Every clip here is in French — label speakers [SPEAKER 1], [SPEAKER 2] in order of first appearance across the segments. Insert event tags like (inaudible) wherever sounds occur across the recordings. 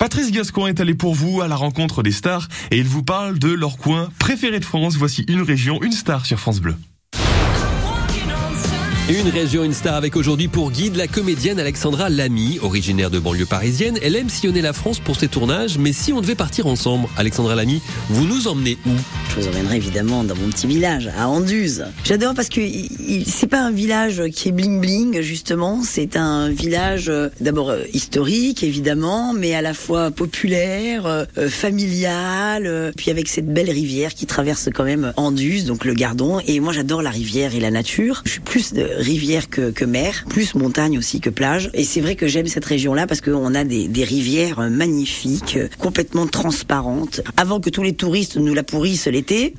[SPEAKER 1] Patrice Gascon est allé pour vous à la rencontre des stars et il vous parle de leur coin préféré de France. Voici une région, une star sur France Bleu.
[SPEAKER 2] Une région, une star avec aujourd'hui pour guide la comédienne Alexandra Lamy, originaire de banlieue parisienne. Elle aime sillonner la France pour ses tournages, mais si on devait partir ensemble, Alexandra Lamy, vous nous emmenez où?
[SPEAKER 3] Je vous emmènerai évidemment dans mon petit village, à Anduze. J'adore parce que c'est pas un village qui est bling bling justement, c'est un village euh, d'abord euh, historique évidemment, mais à la fois populaire, euh, familial, puis avec cette belle rivière qui traverse quand même Anduze, donc le Gardon. Et moi j'adore la rivière et la nature. Je suis plus de rivière que, mer, plus montagne aussi que plage. Et c'est vrai que j'aime cette région-là parce qu'on a des, rivières magnifiques, complètement transparentes. Avant que tous les touristes nous la pourrissent l'été,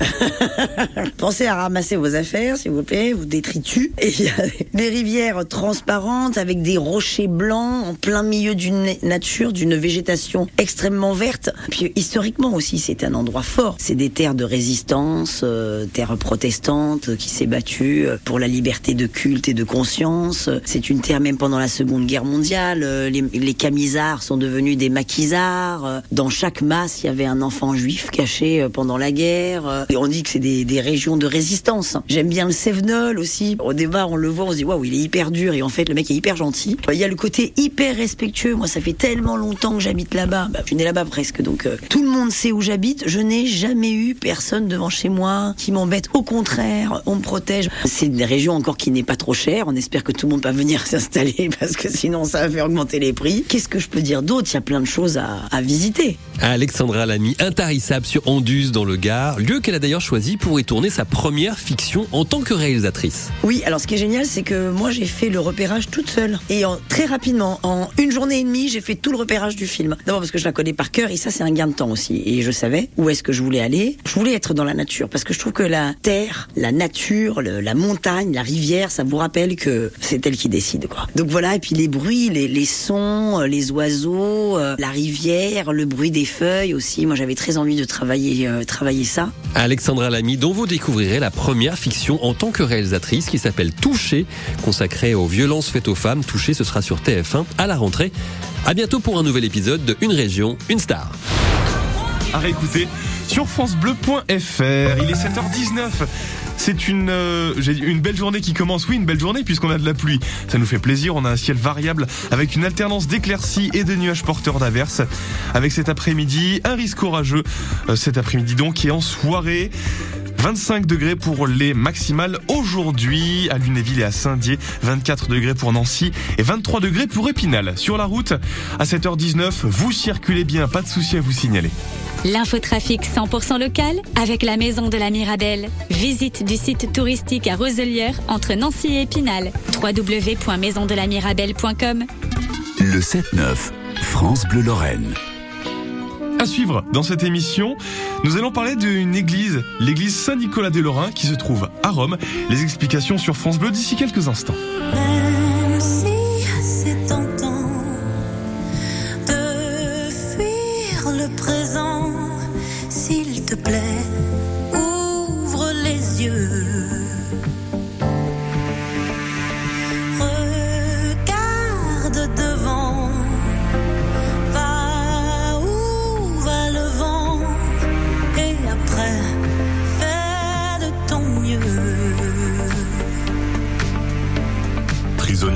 [SPEAKER 3] (laughs) pensez à ramasser vos affaires, s'il vous plaît, vous détritus. Et il y a des rivières transparentes avec des rochers blancs en plein milieu d'une nature, d'une végétation extrêmement verte. Puis historiquement aussi, c'est un endroit fort. C'est des terres de résistance, euh, terres protestantes qui s'est battue pour la liberté de culte et de conscience. C'est une terre même pendant la Seconde Guerre mondiale. Les, les camisards sont devenus des maquisards. Dans chaque masse, il y avait un enfant juif caché pendant la guerre. Et on dit que c'est des, régions de résistance. J'aime bien le Sevenol aussi. Au départ, on le voit, on se dit waouh, il est hyper dur et en fait, le mec est hyper gentil. Il y a le côté hyper respectueux. Moi, ça fait tellement longtemps que j'habite là-bas. Bah, je suis né là-bas presque, donc euh, tout le monde sait où j'habite. Je n'ai jamais eu personne devant chez moi qui m'embête. Au contraire, on me protège. C'est une région encore qui n'est pas trop cher. On espère que tout le monde va venir (laughs) s'installer parce que sinon ça va faire augmenter les prix. Qu'est-ce que je peux dire d'autre? Il y a plein de choses à, à visiter.
[SPEAKER 2] Alexandra Lamy, intarissable sur Anduze dans le Gard, lieu qu'elle a d'ailleurs choisi pour y tourner sa première fiction en tant que réalisatrice.
[SPEAKER 3] Oui, alors ce qui est génial, c'est que moi j'ai fait le repérage toute seule et en, très rapidement, en une journée et demie, j'ai fait tout le repérage du film. D'abord parce que je la connais par cœur et ça c'est un gain de temps aussi. Et je savais où est-ce que je voulais aller. Je voulais être dans la nature parce que je trouve que la terre, la nature, le, la montagne, la rivière, ça vous rappelle que c'est elle qui décide quoi. Donc voilà, et puis les bruits, les, les sons, les oiseaux, euh, la rivière, le bruit des feuilles aussi. Moi j'avais très envie de travailler, euh, travailler ça.
[SPEAKER 2] Alexandra Lamy, dont vous découvrirez la première fiction en tant que réalisatrice qui s'appelle Toucher, consacrée aux violences faites aux femmes. Toucher, ce sera sur TF1 à la rentrée. À bientôt pour un nouvel épisode de Une région, une star.
[SPEAKER 1] À réécouter sur francebleu.fr. Il est 7h19. C'est une, euh, une belle journée qui commence. Oui, une belle journée puisqu'on a de la pluie. Ça nous fait plaisir. On a un ciel variable avec une alternance d'éclaircies et de nuages porteurs d'averses. Avec cet après-midi, un risque orageux. Euh, cet après-midi donc, et en soirée. 25 degrés pour les maximales aujourd'hui à Lunéville et à Saint-Dié, 24 degrés pour Nancy et 23 degrés pour Épinal. Sur la route, à 7h19, vous circulez bien, pas de souci à vous signaler.
[SPEAKER 4] L'infotrafic 100% local avec la maison de la Mirabelle. Visite du site touristique à Roselière entre Nancy et Épinal. www.maisondelamirabelle.com
[SPEAKER 5] Le 7-9, France Bleu Lorraine.
[SPEAKER 1] À suivre dans cette émission, nous allons parler d'une église, l'église Saint-Nicolas des Lorrains qui se trouve à Rome. Les explications sur France Bleu d'ici quelques instants.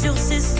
[SPEAKER 6] sur
[SPEAKER 7] ses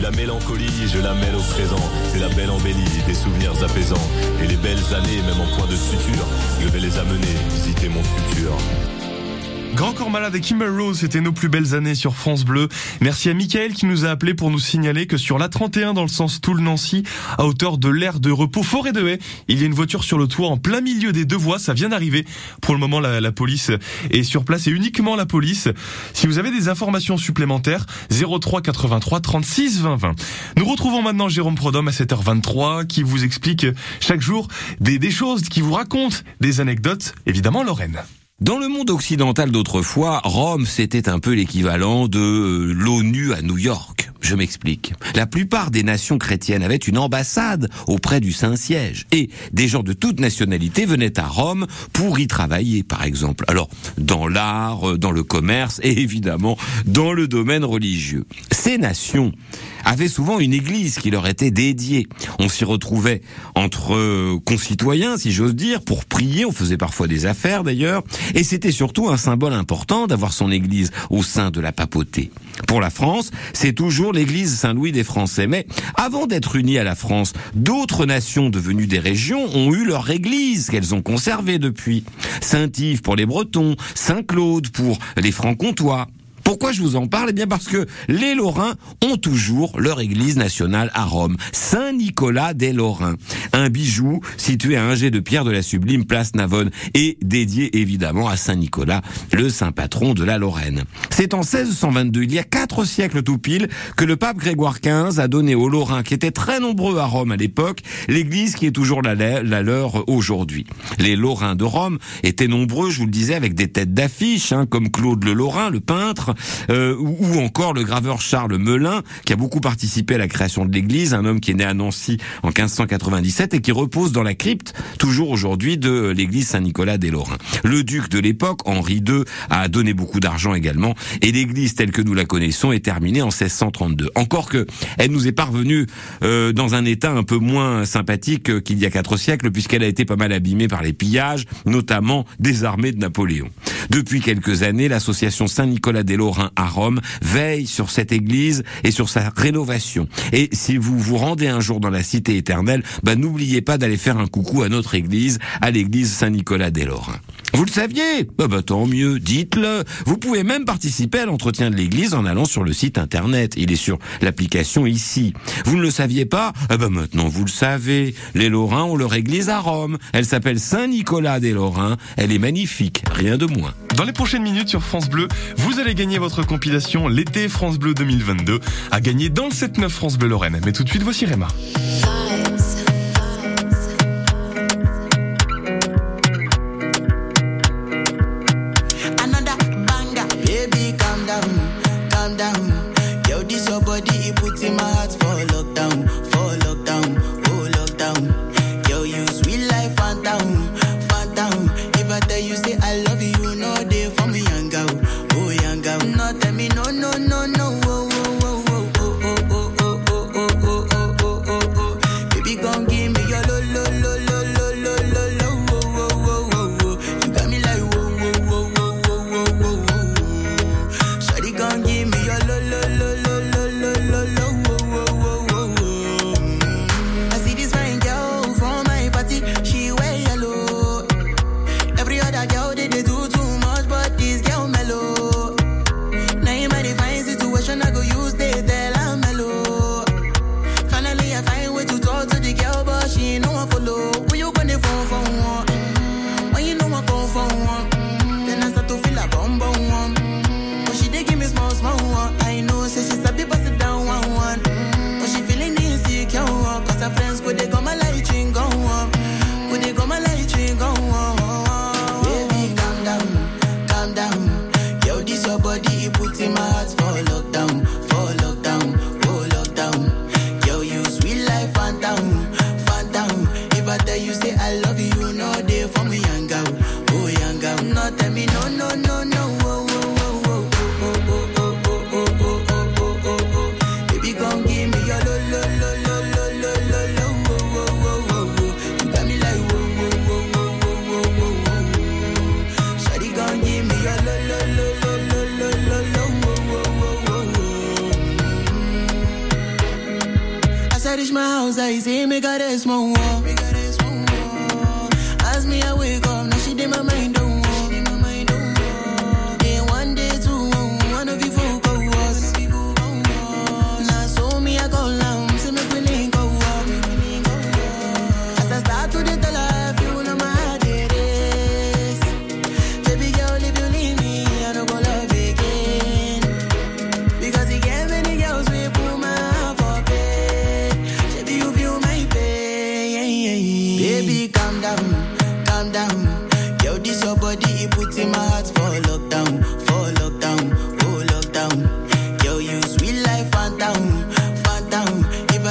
[SPEAKER 7] La mélancolie, je la mêle au présent. C'est la belle embellie, des souvenirs apaisants. Et les belles années, même en point de suture, je vais les amener visiter mon futur.
[SPEAKER 1] Grand Corps Malade et Kimber Rose, c'était nos plus belles années sur France Bleu. Merci à Michael qui nous a appelé pour nous signaler que sur l'A31 dans le sens Toul-Nancy, à hauteur de l'aire de repos Forêt de Haie, il y a une voiture sur le toit en plein milieu des deux voies, ça vient d'arriver. Pour le moment, la, la police est sur place et uniquement la police. Si vous avez des informations supplémentaires, 03 83 36 20 20. Nous retrouvons maintenant Jérôme Prodhomme à 7h23 qui vous explique chaque jour des, des choses, qui vous raconte des anecdotes, évidemment Lorraine.
[SPEAKER 8] Dans le monde occidental d'autrefois, Rome, c'était un peu l'équivalent de euh, l'ONU à New York. Je m'explique. La plupart des nations chrétiennes avaient une ambassade auprès du Saint-Siège. Et des gens de toute nationalité venaient à Rome pour y travailler, par exemple. Alors, dans l'art, euh, dans le commerce et évidemment dans le domaine religieux. Ces nations avaient souvent une église qui leur était dédiée. On s'y retrouvait entre euh, concitoyens, si j'ose dire, pour prier. On faisait parfois des affaires d'ailleurs. Et c'était surtout un symbole important d'avoir son église au sein de la papauté. Pour la France, c'est toujours l'église Saint-Louis des Français. Mais avant d'être unis à la France, d'autres nations devenues des régions ont eu leur église qu'elles ont conservée depuis. Saint-Yves pour les Bretons, Saint-Claude pour les Francs-Comtois. Pourquoi je vous en parle? Eh bien parce que les Lorrains ont toujours leur église nationale à Rome, Saint-Nicolas des Lorrains. Un bijou situé à un jet de pierre de la sublime place Navone et dédié évidemment à Saint-Nicolas, le saint patron de la Lorraine. C'est en 1622, il y a quatre siècles tout pile, que le pape Grégoire XV a donné aux Lorrains, qui étaient très nombreux à Rome à l'époque, l'église qui est toujours la, leur aujourd'hui. Les Lorrains de Rome étaient nombreux, je vous le disais, avec des têtes d'affiche, hein, comme Claude le Lorrain, le peintre, euh, ou, ou encore le graveur Charles Melin, qui a beaucoup participé à la création de l'église, un homme qui est né à Nancy en 1597 et qui repose dans la crypte, toujours aujourd'hui, de l'église Saint-Nicolas des Lorrains. Le duc de l'époque, Henri II, a donné beaucoup d'argent également, et l'église telle que nous la connaissons est terminée en 1632. Encore que elle nous est parvenue euh, dans un état un peu moins sympathique qu'il y a quatre siècles, puisqu'elle a été pas mal abîmée par les pillages, notamment des armées de Napoléon. Depuis quelques années, l'association Saint-Nicolas des Lorrains à Rome veille sur cette église et sur sa rénovation. Et si vous vous rendez un jour dans la cité éternelle, bah, n'oubliez pas d'aller faire un coucou à notre église, à l'église Saint-Nicolas des Lorrains. Vous le saviez bah, bah, Tant mieux, dites-le. Vous pouvez même participer à l'entretien de l'église en allant sur le site internet. Il est sur l'application ici. Vous ne le saviez pas? Ah bah maintenant vous le savez. Les Lorrains ont leur église à Rome. Elle s'appelle Saint-Nicolas des Lorrains. Elle est magnifique, rien de moins.
[SPEAKER 1] Dans les prochaines minutes sur France Bleu, vous allez gagner votre compilation L'été France Bleu 2022 à gagner dans le 7-9 France Bleu Lorraine. Mais tout de suite, voici Réma.
[SPEAKER 9] tijdens my house, I see me got a small wall. Ask me, I wake up.